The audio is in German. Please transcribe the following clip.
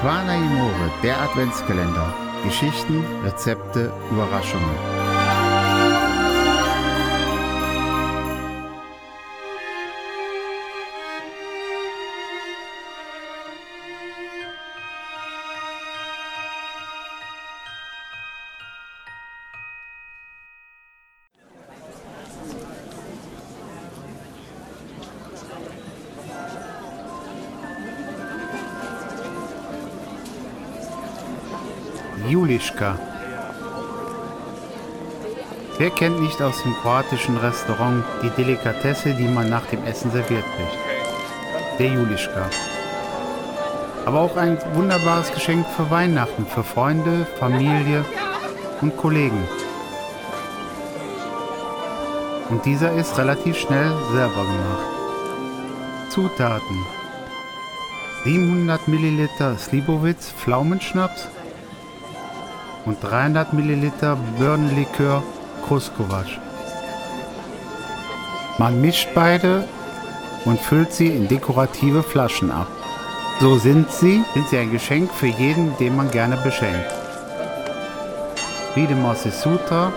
Quana Imore, der Adventskalender. Geschichten, Rezepte, Überraschungen. Julischka. Wer kennt nicht aus dem kroatischen Restaurant die Delikatesse, die man nach dem Essen serviert kriegt? Der Julischka. Aber auch ein wunderbares Geschenk für Weihnachten, für Freunde, Familie und Kollegen. Und dieser ist relativ schnell selber gemacht. Zutaten. 700 Milliliter Slibowitz Pflaumenschnaps, und 300 Milliliter Birnenlikör Kruskovac. Man mischt beide und füllt sie in dekorative Flaschen ab. So sind sie, sind sie ein Geschenk für jeden, den man gerne beschenkt. Vidimosi Sutra